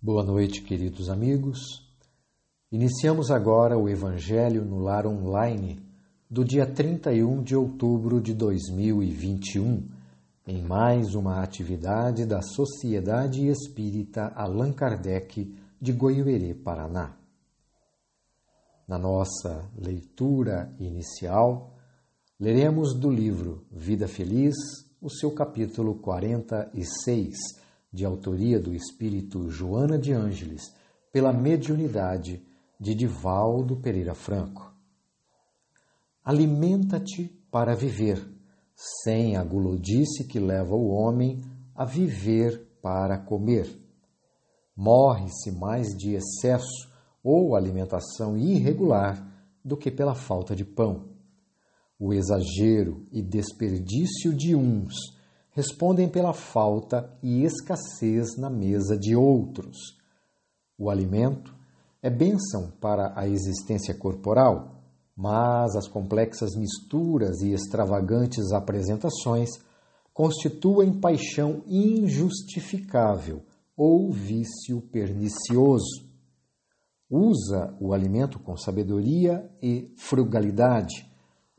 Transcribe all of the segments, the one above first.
Boa noite, queridos amigos. Iniciamos agora o Evangelho no Lar Online do dia 31 de outubro de 2021, em mais uma atividade da Sociedade Espírita Allan Kardec de Goiuerê, Paraná. Na nossa leitura inicial, leremos do livro Vida Feliz, o seu capítulo 46 de autoria do espírito Joana de Ângeles, pela mediunidade de Divaldo Pereira Franco. Alimenta-te para viver, sem a gulodice que leva o homem a viver para comer. Morre-se mais de excesso ou alimentação irregular do que pela falta de pão. O exagero e desperdício de uns respondem pela falta e escassez na mesa de outros. O alimento é bênção para a existência corporal, mas as complexas misturas e extravagantes apresentações constituem paixão injustificável ou vício pernicioso. Usa o alimento com sabedoria e frugalidade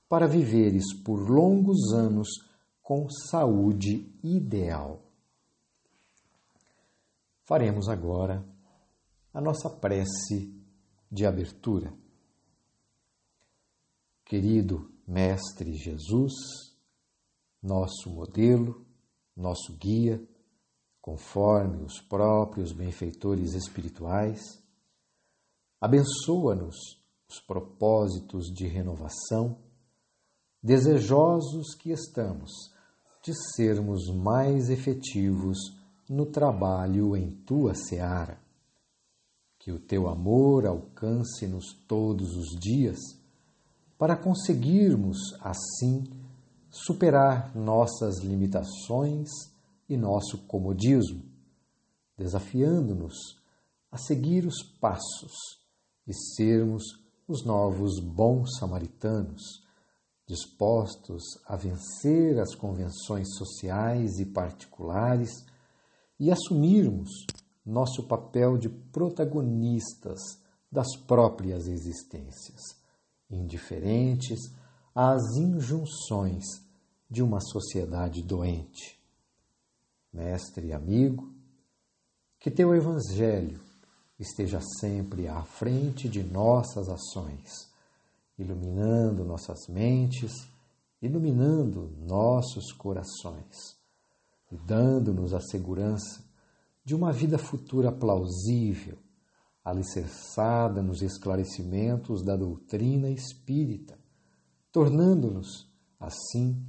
para viveres por longos anos com saúde ideal. Faremos agora a nossa prece de abertura. Querido Mestre Jesus, nosso modelo, nosso guia, conforme os próprios benfeitores espirituais, abençoa-nos os propósitos de renovação, desejosos que estamos de sermos mais efetivos no trabalho em tua seara. Que o teu amor alcance-nos todos os dias, para conseguirmos, assim, superar nossas limitações e nosso comodismo, desafiando-nos a seguir os passos e sermos os novos bons samaritanos dispostos a vencer as convenções sociais e particulares e assumirmos nosso papel de protagonistas das próprias existências, indiferentes às injunções de uma sociedade doente. Mestre e amigo, que teu Evangelho esteja sempre à frente de nossas ações iluminando nossas mentes, iluminando nossos corações e dando-nos a segurança de uma vida futura plausível, alicerçada nos esclarecimentos da doutrina espírita, tornando-nos, assim,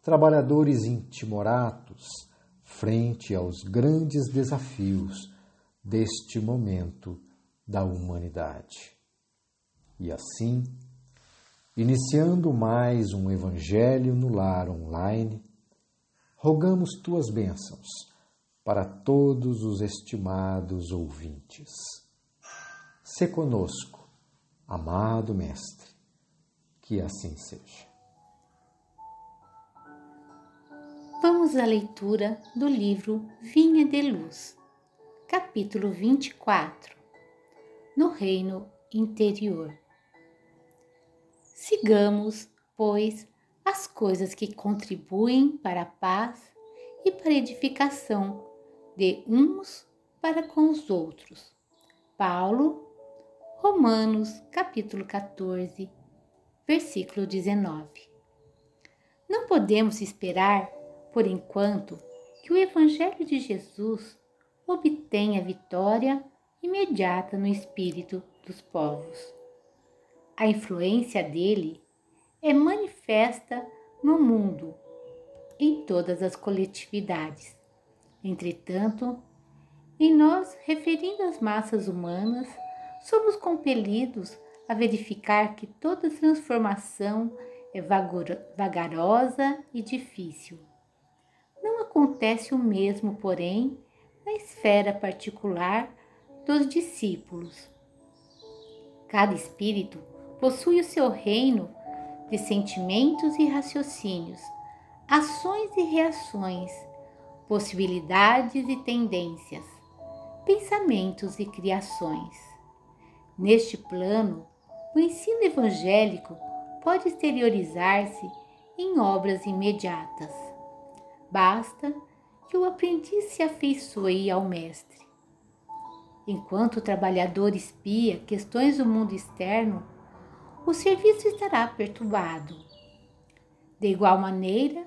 trabalhadores intimoratos frente aos grandes desafios deste momento da humanidade. E assim, Iniciando mais um Evangelho no Lar online, rogamos tuas bênçãos para todos os estimados ouvintes. Se conosco, amado Mestre, que assim seja. Vamos à leitura do livro Vinha de Luz, capítulo 24 No Reino Interior. Sigamos, pois, as coisas que contribuem para a paz e para a edificação de uns para com os outros. Paulo, Romanos, capítulo 14, versículo 19. Não podemos esperar, por enquanto, que o Evangelho de Jesus obtenha vitória imediata no espírito dos povos a influência dele é manifesta no mundo, em todas as coletividades. Entretanto, em nós, referindo às massas humanas, somos compelidos a verificar que toda transformação é vagarosa e difícil. Não acontece o mesmo, porém, na esfera particular dos discípulos. Cada espírito possui o seu reino de sentimentos e raciocínios, ações e reações, possibilidades e tendências. pensamentos e criações. Neste plano, o ensino evangélico pode exteriorizar-se em obras imediatas. Basta que o aprendiz se afeiçoe ao mestre. Enquanto o trabalhador espia questões do mundo externo, o serviço estará perturbado. De igual maneira,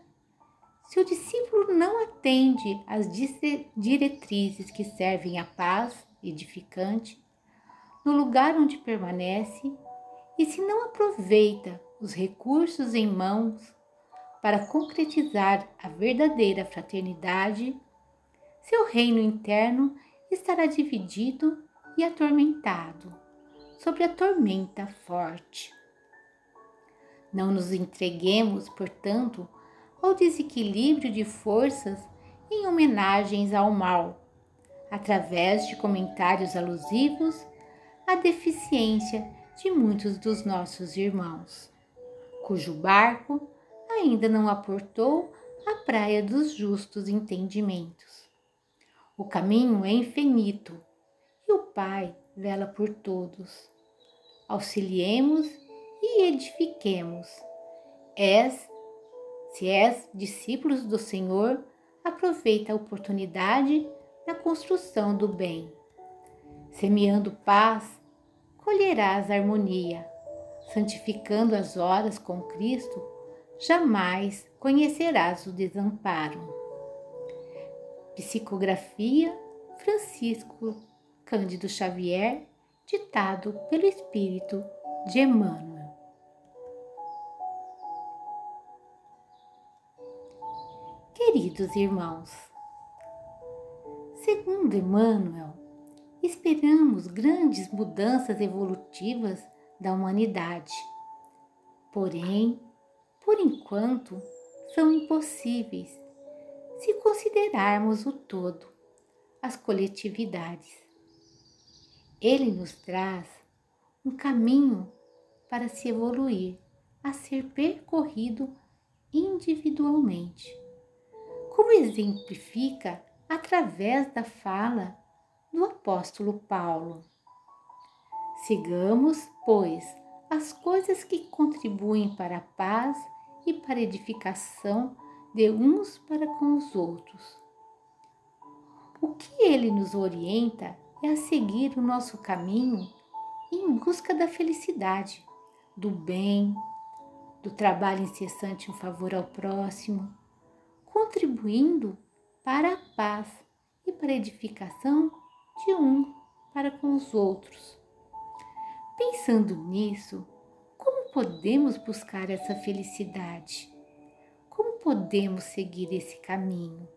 se o discípulo não atende às diretrizes que servem à paz edificante, no lugar onde permanece, e se não aproveita os recursos em mãos para concretizar a verdadeira fraternidade, seu reino interno estará dividido e atormentado sobre a tormenta forte. Não nos entreguemos, portanto, ao desequilíbrio de forças em homenagens ao mal, através de comentários alusivos à deficiência de muitos dos nossos irmãos, cujo barco ainda não aportou à praia dos justos entendimentos. O caminho é infinito e o Pai vela por todos. Auxiliemos e edifiquemos. És, se és discípulos do Senhor, aproveita a oportunidade na construção do bem. Semeando paz, colherás harmonia. Santificando as horas com Cristo, jamais conhecerás o desamparo. Psicografia Francisco Cândido Xavier, ditado pelo Espírito de Emmanuel. Queridos irmãos, segundo Emmanuel, esperamos grandes mudanças evolutivas da humanidade. Porém, por enquanto, são impossíveis se considerarmos o todo, as coletividades. Ele nos traz um caminho para se evoluir, a ser percorrido individualmente, como exemplifica através da fala do apóstolo Paulo. Sigamos, pois, as coisas que contribuem para a paz e para a edificação de uns para com os outros. O que ele nos orienta é a seguir o nosso caminho em busca da felicidade, do bem, do trabalho incessante em favor ao próximo, contribuindo para a paz e para a edificação de um para com os outros. Pensando nisso, como podemos buscar essa felicidade? Como podemos seguir esse caminho?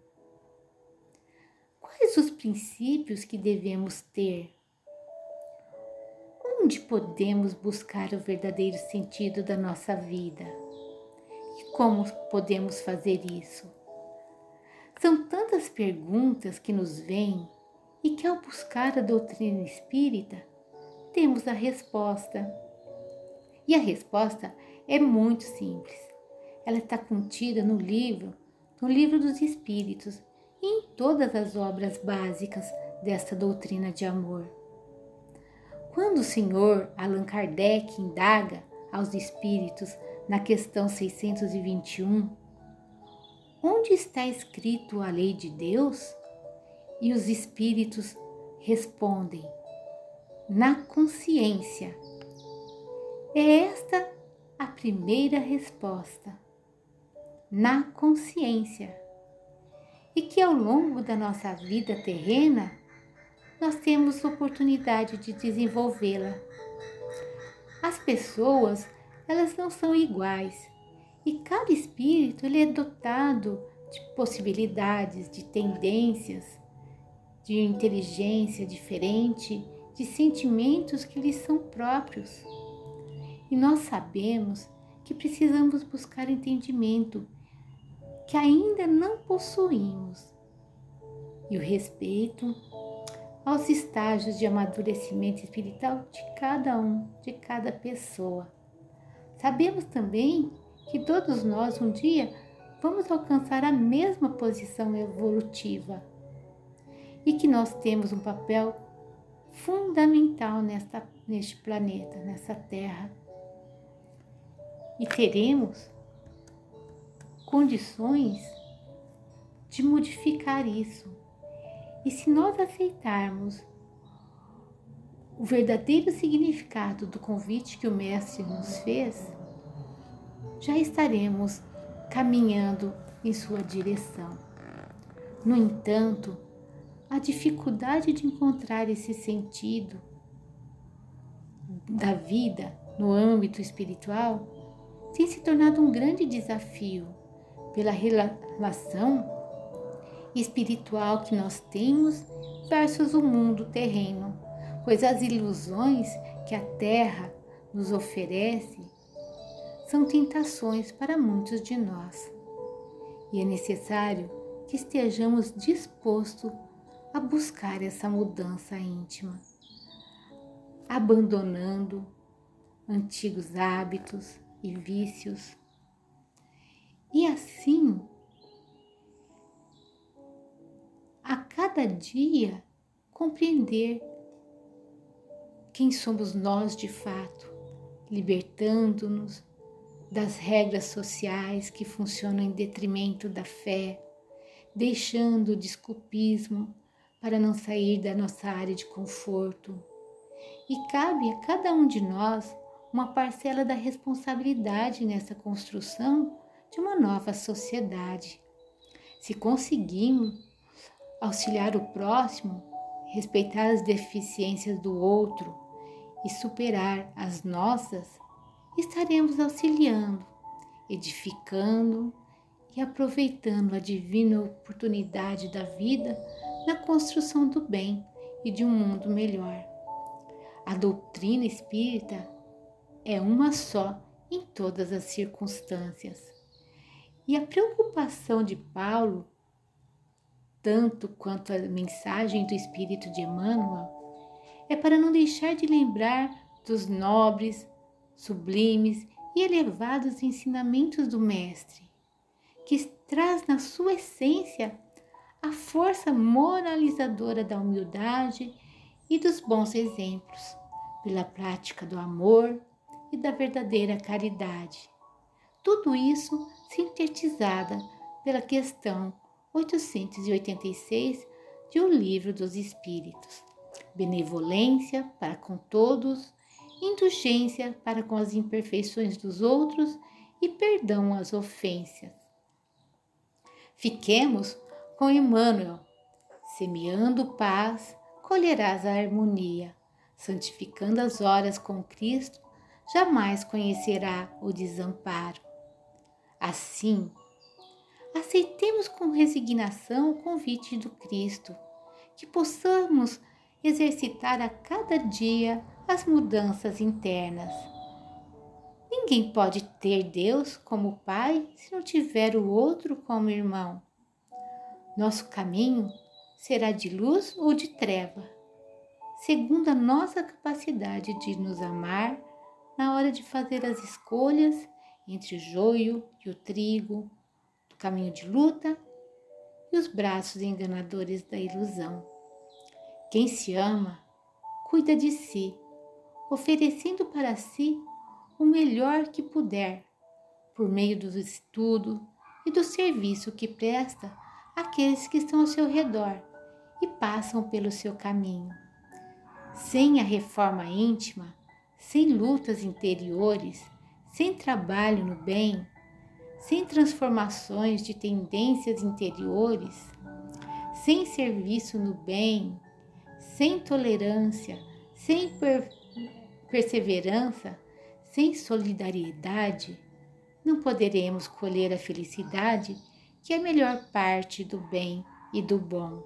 Quais os princípios que devemos ter? Onde podemos buscar o verdadeiro sentido da nossa vida? E como podemos fazer isso? São tantas perguntas que nos vêm e que, ao buscar a doutrina espírita, temos a resposta. E a resposta é muito simples. Ela está contida no livro, no livro dos Espíritos em todas as obras básicas desta doutrina de amor. Quando o senhor Allan Kardec indaga aos espíritos na questão 621, onde está escrito a lei de Deus? E os espíritos respondem: na consciência. É esta a primeira resposta. Na consciência. E que ao longo da nossa vida terrena, nós temos oportunidade de desenvolvê-la. As pessoas, elas não são iguais, e cada espírito ele é dotado de possibilidades, de tendências, de inteligência diferente de sentimentos que lhes são próprios. E nós sabemos que precisamos buscar entendimento que ainda não possuímos e o respeito aos estágios de amadurecimento espiritual de cada um, de cada pessoa. Sabemos também que todos nós um dia vamos alcançar a mesma posição evolutiva e que nós temos um papel fundamental nesta, neste planeta, nessa Terra. E teremos condições de modificar isso. E se nós aceitarmos o verdadeiro significado do convite que o Mestre nos fez, já estaremos caminhando em sua direção. No entanto, a dificuldade de encontrar esse sentido da vida no âmbito espiritual tem se tornado um grande desafio pela relação espiritual que nós temos versus o mundo terreno pois as ilusões que a terra nos oferece são tentações para muitos de nós. E é necessário que estejamos dispostos a buscar essa mudança íntima, abandonando antigos hábitos e vícios. E assim, a cada dia, compreender quem somos nós de fato, libertando-nos das regras sociais que funcionam em detrimento da fé, deixando o desculpismo para não sair da nossa área de conforto. E cabe a cada um de nós uma parcela da responsabilidade nessa construção de uma nova sociedade. Se conseguimos auxiliar o próximo, respeitar as deficiências do outro, e superar as nossas, estaremos auxiliando, edificando e aproveitando a divina oportunidade da vida na construção do bem e de um mundo melhor. A doutrina espírita é uma só em todas as circunstâncias. E a preocupação de Paulo, tanto quanto a mensagem do Espírito de Emmanuel, é para não deixar de lembrar dos nobres, sublimes e elevados ensinamentos do Mestre, que traz na sua essência a força moralizadora da humildade e dos bons exemplos, pela prática do amor e da verdadeira caridade. Tudo isso sintetizada pela questão 886 de O Livro dos Espíritos benevolência para com todos, indulgência para com as imperfeições dos outros e perdão às ofensas. Fiquemos com Emmanuel, semeando paz, colherás a harmonia, santificando as horas com Cristo, jamais conhecerá o desamparo. Assim, aceitemos com resignação o convite do Cristo, que possamos exercitar a cada dia as mudanças internas. Ninguém pode ter Deus como Pai se não tiver o outro como irmão. Nosso caminho será de luz ou de treva, segundo a nossa capacidade de nos amar na hora de fazer as escolhas entre o joio e o trigo, do caminho de luta e os braços enganadores da ilusão. Quem se ama, cuida de si, oferecendo para si o melhor que puder, por meio do estudo e do serviço que presta àqueles que estão ao seu redor e passam pelo seu caminho. Sem a reforma íntima, sem lutas interiores, sem trabalho no bem, sem transformações de tendências interiores, sem serviço no bem, sem tolerância, sem per perseverança, sem solidariedade, não poderemos colher a felicidade que é a melhor parte do bem e do bom.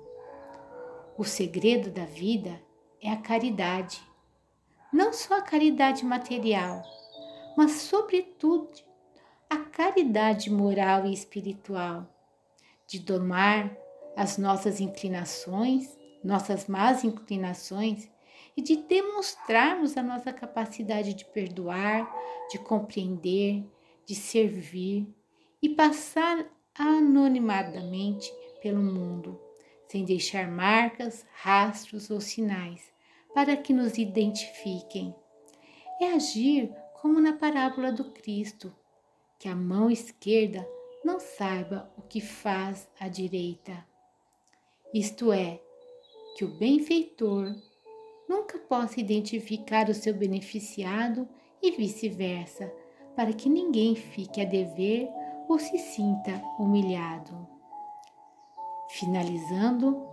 O segredo da vida é a caridade. Não só a caridade material, mas, sobretudo, a caridade moral e espiritual, de domar as nossas inclinações nossas más inclinações e de demonstrarmos a nossa capacidade de perdoar, de compreender, de servir e passar anonimadamente pelo mundo, sem deixar marcas, rastros ou sinais para que nos identifiquem. É agir como na parábola do Cristo, que a mão esquerda não saiba o que faz a direita. Isto é, que o benfeitor nunca possa identificar o seu beneficiado e vice-versa, para que ninguém fique a dever ou se sinta humilhado. Finalizando,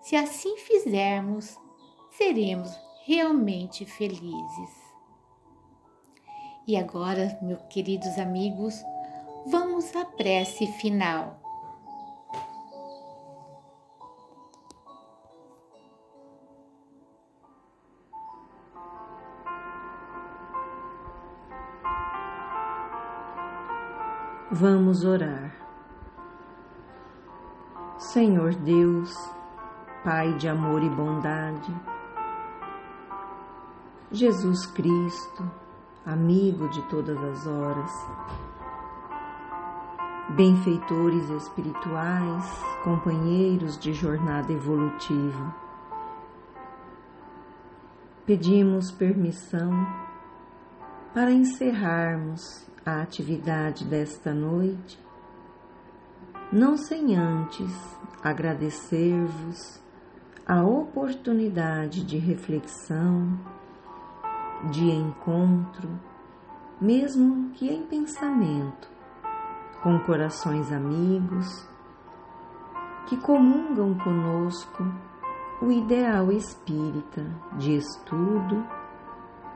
se assim fizermos, seremos realmente felizes. E agora, meus queridos amigos, vamos à prece final. Vamos orar. Senhor Deus, Pai de amor e bondade, Jesus Cristo, amigo de todas as horas, benfeitores espirituais, companheiros de jornada evolutiva. Pedimos permissão para encerrarmos a atividade desta noite, não sem antes agradecer-vos a oportunidade de reflexão, de encontro, mesmo que em pensamento, com corações amigos que comungam conosco o ideal espírita de estudo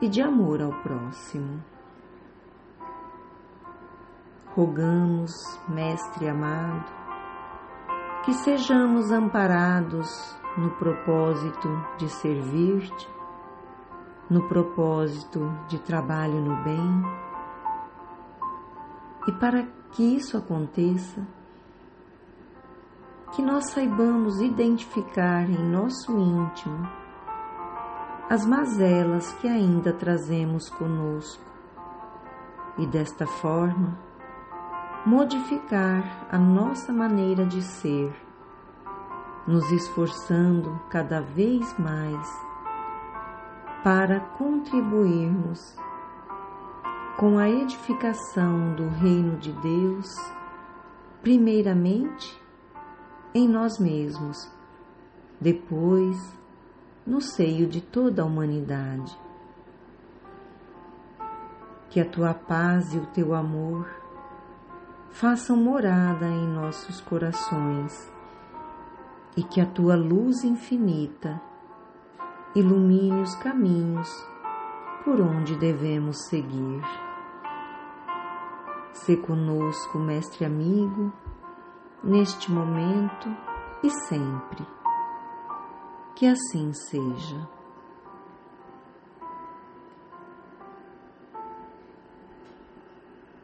e de amor ao próximo. Rogamos, Mestre amado, que sejamos amparados no propósito de servir-te, no propósito de trabalho no bem. E para que isso aconteça, que nós saibamos identificar em nosso íntimo as mazelas que ainda trazemos conosco e desta forma modificar a nossa maneira de ser, nos esforçando cada vez mais para contribuirmos com a edificação do Reino de Deus, primeiramente em nós mesmos, depois no seio de toda a humanidade. Que a tua paz e o teu amor façam morada em nossos corações e que a tua luz infinita ilumine os caminhos por onde devemos seguir. Se conosco, Mestre amigo, neste momento e sempre. Que assim seja.